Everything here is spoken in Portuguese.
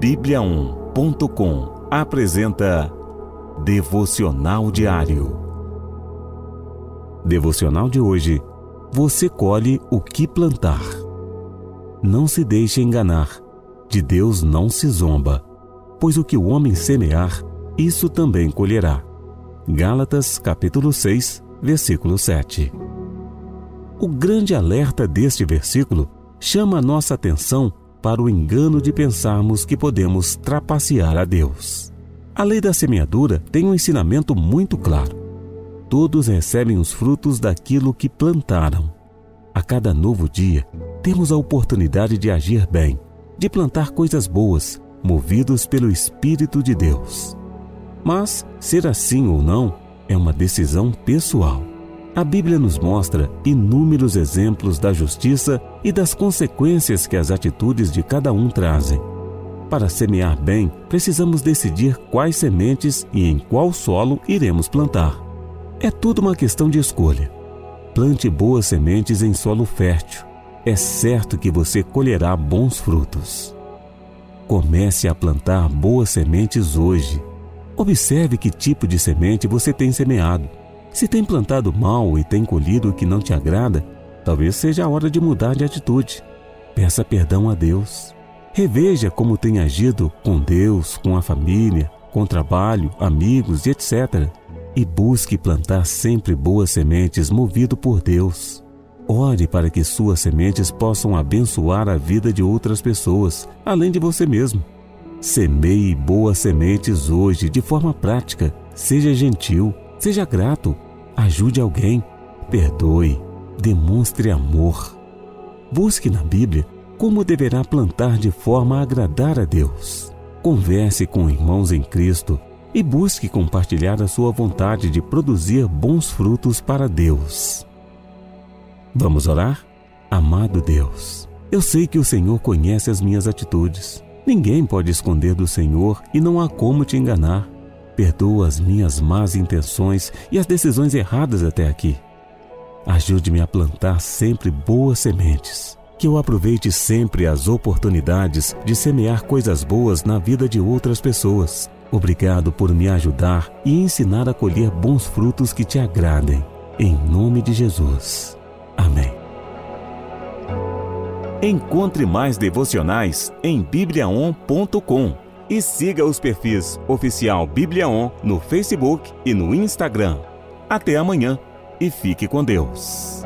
Bíblia1.com apresenta Devocional Diário. Devocional de hoje. Você colhe o que plantar. Não se deixe enganar. De Deus não se zomba, pois o que o homem semear, isso também colherá. Gálatas capítulo 6, versículo 7. O grande alerta deste versículo chama a nossa atenção para o engano de pensarmos que podemos trapacear a Deus. A lei da semeadura tem um ensinamento muito claro. Todos recebem os frutos daquilo que plantaram. A cada novo dia, temos a oportunidade de agir bem, de plantar coisas boas, movidos pelo Espírito de Deus. Mas, ser assim ou não, é uma decisão pessoal. A Bíblia nos mostra inúmeros exemplos da justiça e das consequências que as atitudes de cada um trazem. Para semear bem, precisamos decidir quais sementes e em qual solo iremos plantar. É tudo uma questão de escolha. Plante boas sementes em solo fértil. É certo que você colherá bons frutos. Comece a plantar boas sementes hoje. Observe que tipo de semente você tem semeado se tem plantado mal e tem colhido o que não te agrada, talvez seja a hora de mudar de atitude. Peça perdão a Deus. Reveja como tem agido com Deus, com a família, com trabalho, amigos e etc. E busque plantar sempre boas sementes movido por Deus. Ore para que suas sementes possam abençoar a vida de outras pessoas, além de você mesmo. Semeie boas sementes hoje de forma prática. Seja gentil, Seja grato, ajude alguém, perdoe, demonstre amor. Busque na Bíblia como deverá plantar de forma a agradar a Deus. Converse com irmãos em Cristo e busque compartilhar a sua vontade de produzir bons frutos para Deus. Vamos orar? Amado Deus, eu sei que o Senhor conhece as minhas atitudes. Ninguém pode esconder do Senhor e não há como te enganar. Perdoa as minhas más intenções e as decisões erradas até aqui. Ajude-me a plantar sempre boas sementes. Que eu aproveite sempre as oportunidades de semear coisas boas na vida de outras pessoas. Obrigado por me ajudar e ensinar a colher bons frutos que te agradem. Em nome de Jesus. Amém. Encontre mais devocionais em bibliaon.com e siga os perfis Oficial Bíblia On no Facebook e no Instagram. Até amanhã e fique com Deus.